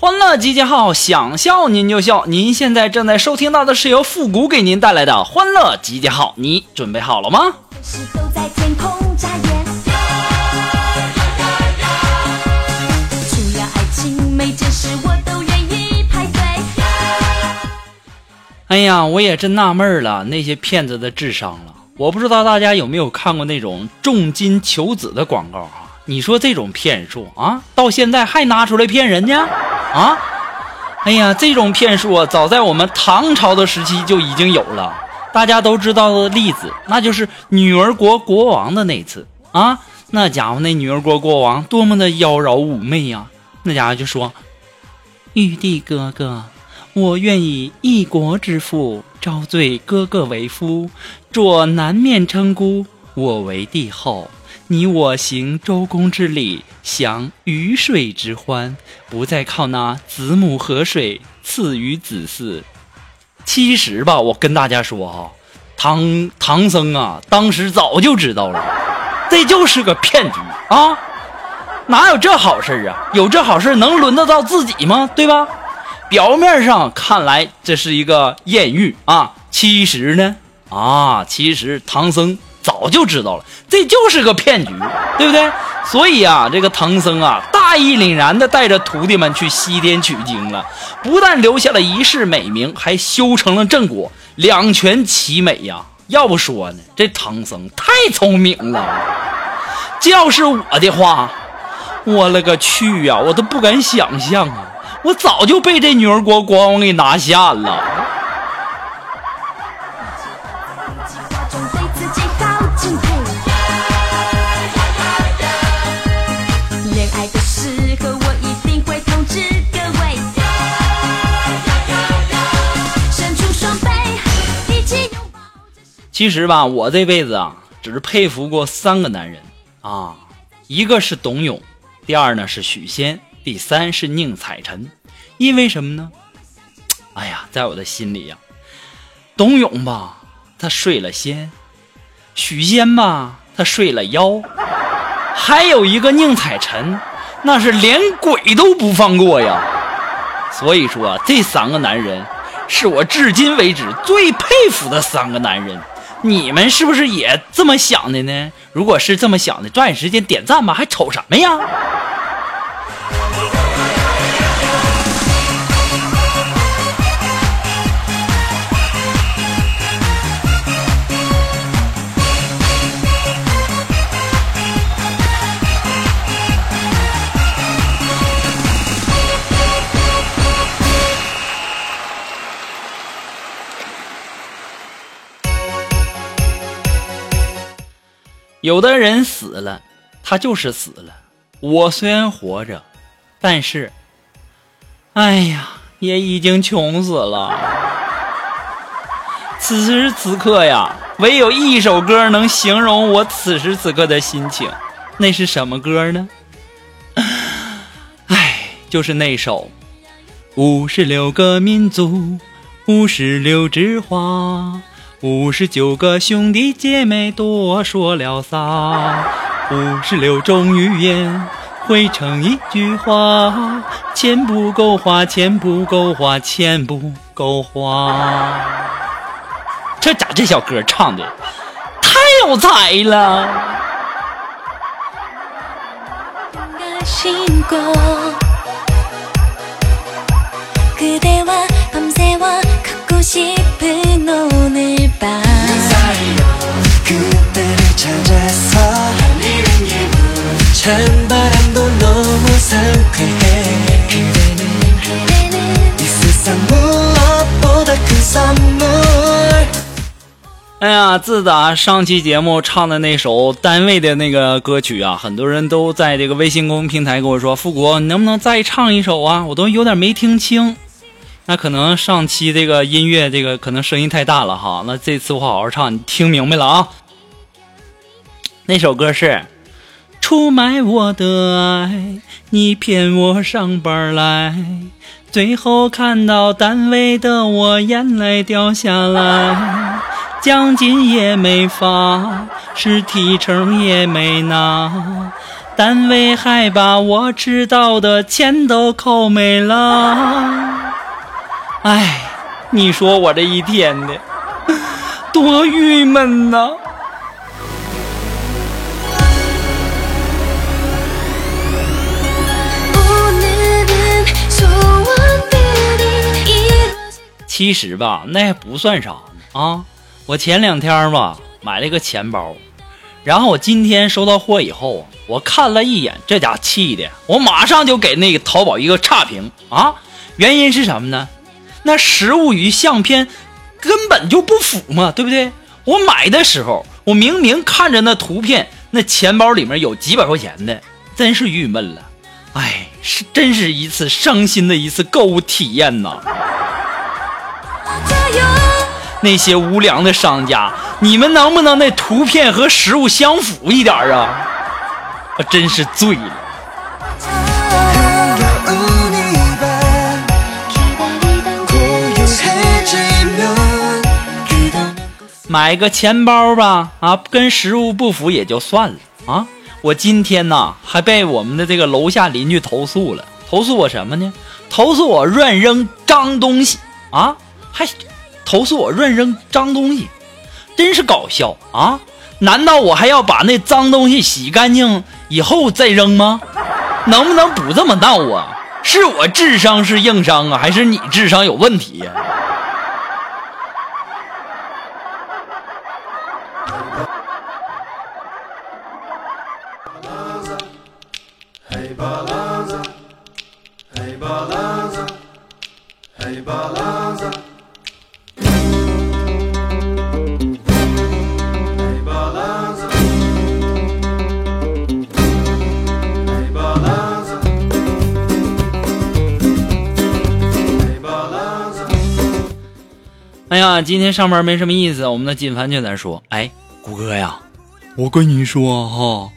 欢乐集结号，想笑您就笑。您现在正在收听到的是由复古给您带来的欢乐集结号，你准备好了吗？哎呀，我也真纳闷了，那些骗子的智商了。我不知道大家有没有看过那种重金求子的广告啊？你说这种骗术啊，到现在还拿出来骗人家啊？哎呀，这种骗术啊，早在我们唐朝的时期就已经有了。大家都知道的例子，那就是女儿国国王的那次啊。那家伙，那女儿国国王多么的妖娆妩媚呀！那家伙就说：“玉帝哥哥，我愿以一国之父招赘哥哥为夫，做南面称孤，我为帝后。你我行周公之礼，享鱼水之欢，不再靠那子母河水赐予子嗣。其实吧，我跟大家说哈、唐唐僧啊，当时早就知道了，这就是个骗局啊！哪有这好事儿啊？有这好事儿能轮得到自己吗？对吧？表面上看来这是一个艳遇啊，其实呢，啊，其实唐僧早就知道了，这就是个骗局，对不对？所以啊，这个唐僧啊，大义凛然的带着徒弟们去西天取经了，不但留下了一世美名，还修成了正果，两全其美呀。要不说呢，这唐僧太聪明了。这要是我的话，我勒个去呀，我都不敢想象啊！我早就被这女儿国国王给拿下了。其实吧，我这辈子啊，只是佩服过三个男人啊，一个是董永，第二呢是许仙，第三是宁采臣。因为什么呢？哎呀，在我的心里呀、董永吧，他睡了仙；许仙吧，他睡了妖；还有一个宁采臣，那是连鬼都不放过呀。所以说，这三个男人是我至今为止最佩服的三个男人。你们是不是也这么想的呢？如果是这么想的，抓紧时间点赞吧，还瞅什么呀？有的人死了，他就是死了。我虽然活着，但是，哎呀，也已经穷死了。此时此刻呀，唯有一首歌能形容我此时此刻的心情，那是什么歌呢？唉，就是那首《五十六个民族，五十六枝花》。五十九个兄弟姐妹多说了仨，五十六种语言汇成一句话，钱不够花，钱不够花，钱不够花。这咋这小歌唱的太有才了？ 신고 그대와 밤새워 걷고 싶은 오늘 찾아서 찬바람도 너무 상쾌해 그대는 그대는 이 세상 무엇보다 큰 선물 哎呀，自打上期节目唱的那首单位的那个歌曲啊，很多人都在这个微信公众平台跟我说：“富国，你能不能再唱一首啊？”我都有点没听清。那可能上期这个音乐这个可能声音太大了哈。那这次我好好唱，你听明白了啊？ 那首歌是。出卖我的爱，你骗我上班来，最后看到单位的我眼泪掉下来，奖金也没发，是提成也没拿，单位还把我迟到的钱都扣没了。哎，你说我这一天的多郁闷呐！其实吧，那还不算啥呢啊！我前两天吧买了个钱包，然后我今天收到货以后，我看了一眼，这家气的，我马上就给那个淘宝一个差评啊！原因是什么呢？那实物与相片根本就不符嘛，对不对？我买的时候，我明明看着那图片，那钱包里面有几百块钱的，真是郁闷了。哎，是真是一次伤心的一次购物体验呐！那些无良的商家，你们能不能那图片和实物相符一点啊？我真是醉了。买个钱包吧，啊，跟实物不符也就算了啊。我今天呐还被我们的这个楼下邻居投诉了，投诉我什么呢？投诉我乱扔脏东西啊，还。投诉我乱扔脏东西，真是搞笑啊！难道我还要把那脏东西洗干净以后再扔吗？能不能不这么闹啊？是我智商是硬伤啊，还是你智商有问题呀？今天上班没什么意思，我们的金凡就在说：“哎，谷哥呀，我跟你说哈，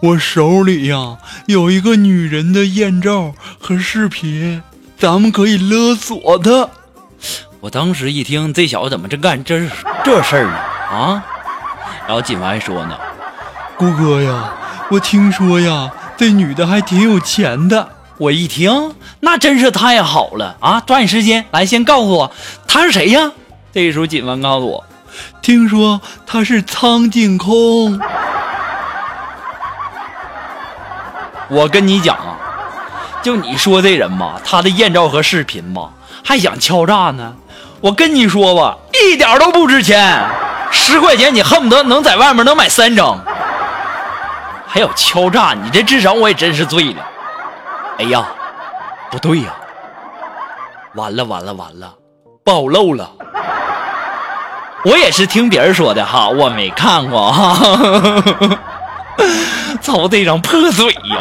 我手里呀有一个女人的艳照和视频，咱们可以勒索她。”我当时一听，这小子怎么这干这这事儿呢？啊！然后金凡还说呢：“谷哥呀，我听说呀，这女的还挺有钱的。”我一听，那真是太好了啊！抓紧时间来，先告诉我她是谁呀？这时候，锦凡告诉我，听说他是苍井空。我跟你讲啊，就你说这人吧，他的艳照和视频吧，还想敲诈呢。我跟你说吧，一点都不值钱，十块钱你恨不得能在外面能买三张。还有敲诈，你这智商我也真是醉了。哎呀，不对呀，完了完了完了，暴露了。我也是听别人说的哈，我没看过哈。操这张破嘴呀！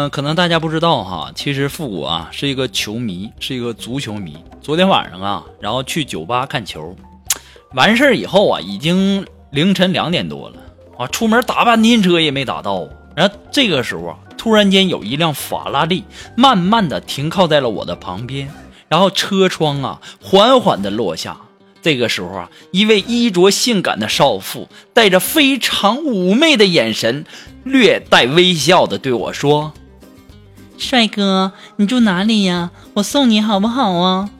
嗯，可能大家不知道哈，其实复古啊是一个球迷，是一个足球迷。昨天晚上啊，然后去酒吧看球，完事儿以后啊，已经凌晨两点多了啊，出门打半天车也没打到。然后这个时候啊，突然间有一辆法拉利慢慢的停靠在了我的旁边，然后车窗啊缓缓的落下。这个时候啊，一位衣着性感的少妇带着非常妩媚的眼神，略带微笑的对我说：“帅哥，你住哪里呀？我送你好不好啊？”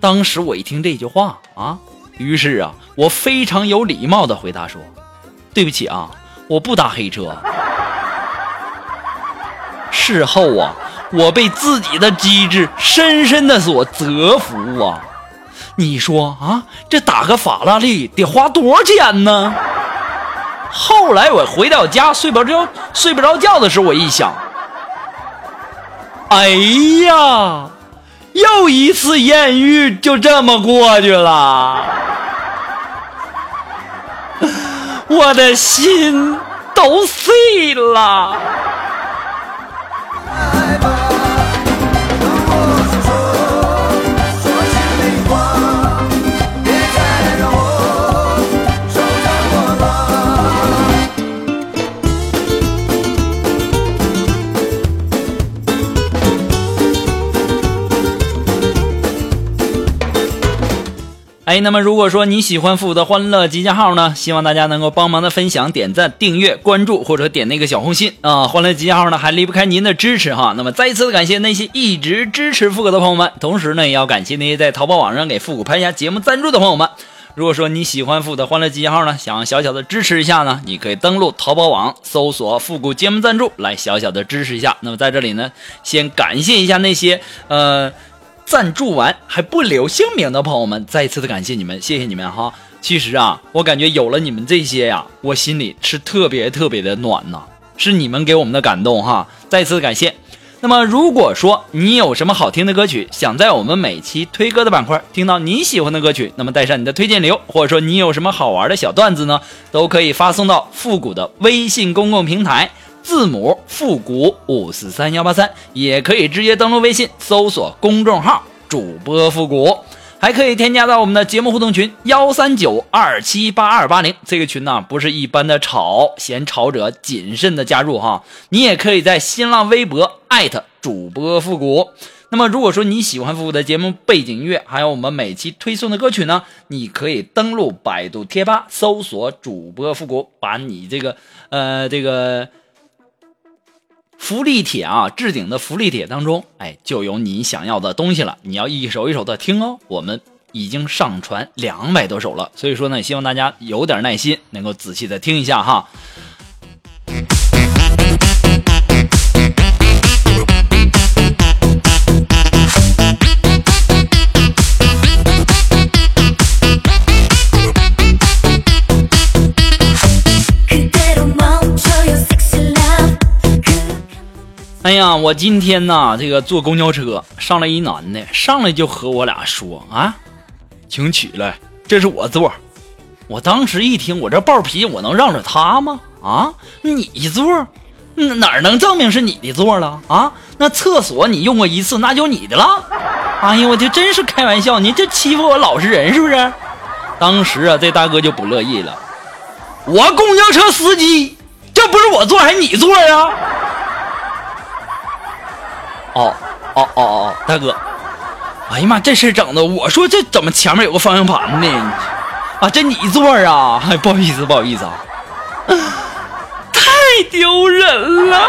当时我一听这句话啊，于是啊，我非常有礼貌的回答说：“对不起啊，我不打黑车。”事后啊，我被自己的机智深深的所折服啊！你说啊，这打个法拉利得花多少钱呢？后来我回到家睡不着睡不着觉的时候，我一想，哎呀，又一次艳遇就这么过去了，我的心都碎了。哎，那么如果说你喜欢复古的欢乐集结号呢，希望大家能够帮忙的分享、点赞、订阅、关注或者点那个小红心啊！欢乐集结号呢还离不开您的支持哈。那么再一次的感谢那些一直支持复古的朋友们，同时呢也要感谢那些在淘宝网上给复古拍下节目赞助的朋友们。如果说你喜欢复古的欢乐集结号呢，想小小的支持一下呢，你可以登录淘宝网搜索“复古节目赞助”来小小的支持一下。那么在这里呢，先感谢一下那些呃。赞助完还不留姓名的朋友们，再一次的感谢你们，谢谢你们哈。其实啊，我感觉有了你们这些呀，我心里是特别特别的暖呐，是你们给我们的感动哈。再次感谢。那么如果说你有什么好听的歌曲，想在我们每期推歌的板块听到你喜欢的歌曲，那么带上你的推荐流，或者说你有什么好玩的小段子呢，都可以发送到复古的微信公共平台。字母复古五四三幺八三，也可以直接登录微信搜索公众号主播复古，还可以添加到我们的节目互动群幺三九二七八二八零。这个群呢不是一般的吵，嫌吵者谨慎的加入哈。你也可以在新浪微博艾特主播复古。那么如果说你喜欢复古的节目背景音乐，还有我们每期推送的歌曲呢，你可以登录百度贴吧搜索主播复古，把你这个呃这个。福利帖啊，置顶的福利帖当中，哎，就有你想要的东西了。你要一首一首的听哦。我们已经上传两百多首了，所以说呢，希望大家有点耐心，能够仔细的听一下哈。哎呀，我今天呐，这个坐公交车上来一男的，上来就和我俩说啊，请起来，这是我座。我当时一听，我这暴脾气，我能让着他吗？啊，你座，哪能证明是你的座了？啊，那厕所你用过一次，那就你的了。哎呀，我就真是开玩笑，你这欺负我老实人是不是？当时啊，这大哥就不乐意了，我公交车司机，这不是我座还是你座呀？哦哦哦哦，大哥，哎呀妈，这事整的，我说这怎么前面有个方向盘呢？啊，这你座啊？哎，不好意思，不好意思啊，太丢人了。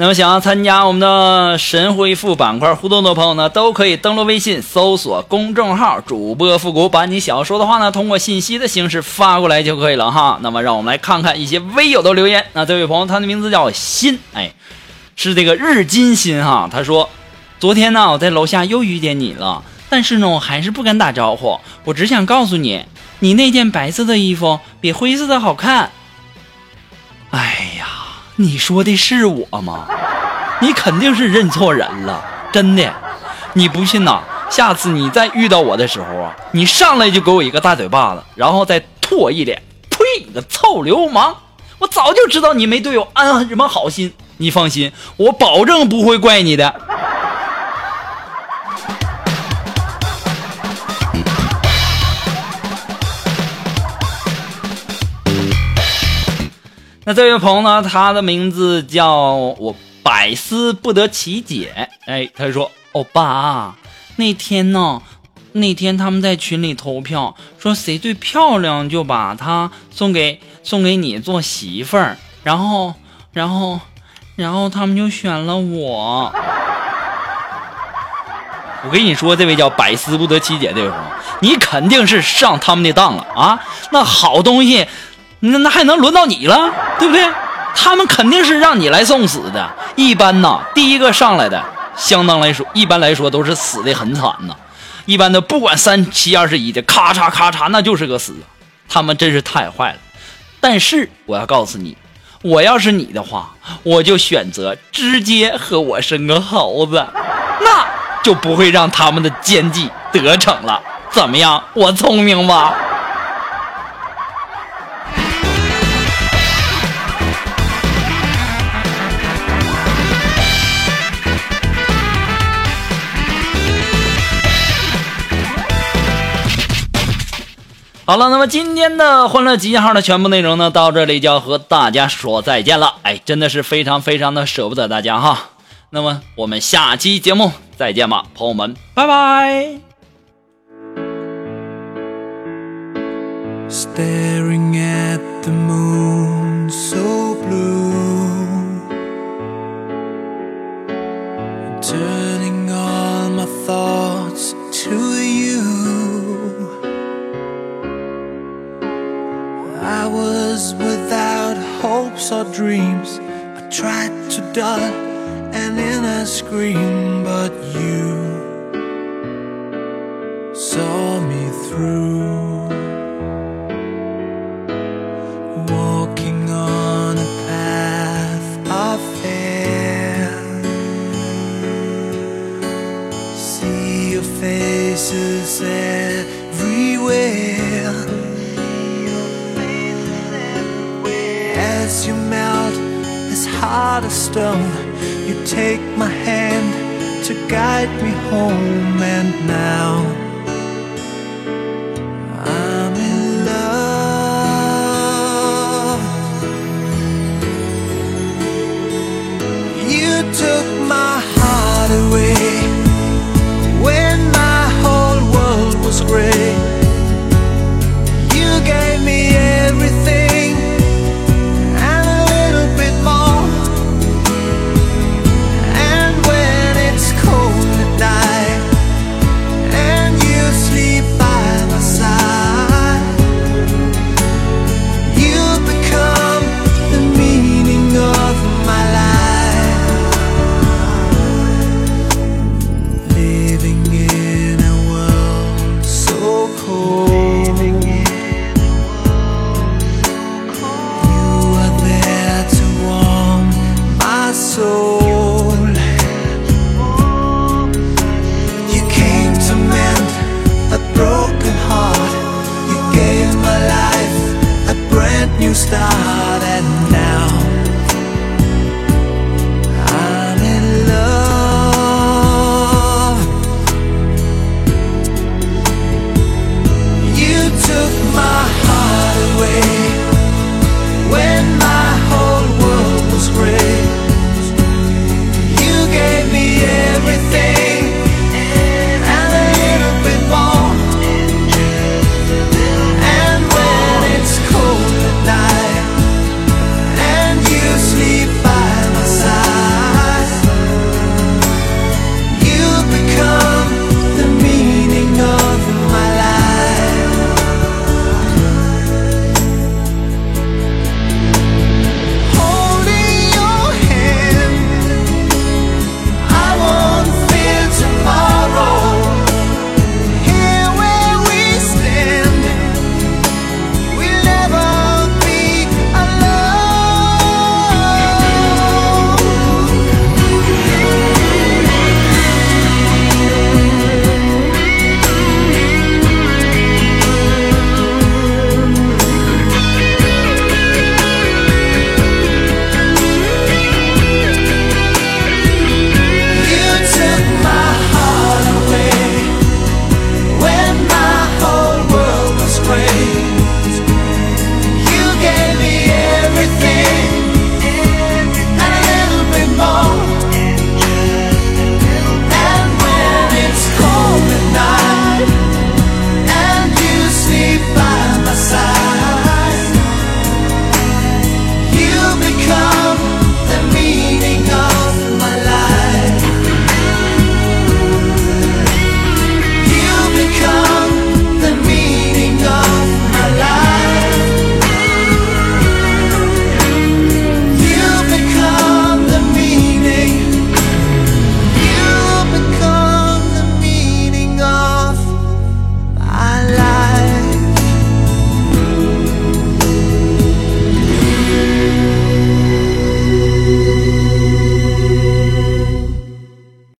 那么想要参加我们的神回复板块互动的朋友呢，都可以登录微信搜索公众号主播复古，把你想要说的话呢，通过信息的形式发过来就可以了哈。那么让我们来看看一些微友的留言。那这位朋友他的名字叫心，哎，是这个日金心哈。他说，昨天呢我在楼下又遇见你了，但是呢我还是不敢打招呼，我只想告诉你，你那件白色的衣服比灰色的好看。哎呀。你说的是我吗？你肯定是认错人了，真的。你不信呐？下次你再遇到我的时候啊，你上来就给我一个大嘴巴子，然后再吐我一脸。呸！你个臭流氓！我早就知道你没对我安什么好心。你放心，我保证不会怪你的。那这位朋友呢，他的名字叫我百思不得其解。哎，他说：“欧巴，那天呢，那天他们在群里投票，说谁最漂亮就把她送给送给你做媳妇儿，然后，然后，然后他们就选了我。我跟你说，这位叫百思不得其解这位朋友，你肯定是上他们的当了啊！那好东西，那那还能轮到你了，对不对？他们肯定是让你来送死的。一般呢，第一个上来的，相当来说，一般来说都是死的很惨呐。一般的，不管三七二十一的，咔嚓咔嚓，那就是个死。他们真是太坏了。但是我要告诉你，我要是你的话，我就选择直接和我生个猴子，那就不会让他们的奸计得逞了。怎么样？我聪明吧？好了，那么今天的欢乐集结号的全部内容呢，到这里就要和大家说再见了。哎，真的是非常非常的舍不得大家哈。那么我们下期节目再见吧，朋友们，拜拜。Staring at the moon so blue Turning all my thoughts to you was without hopes or dreams. I tried to dull an inner scream But you saw me through day.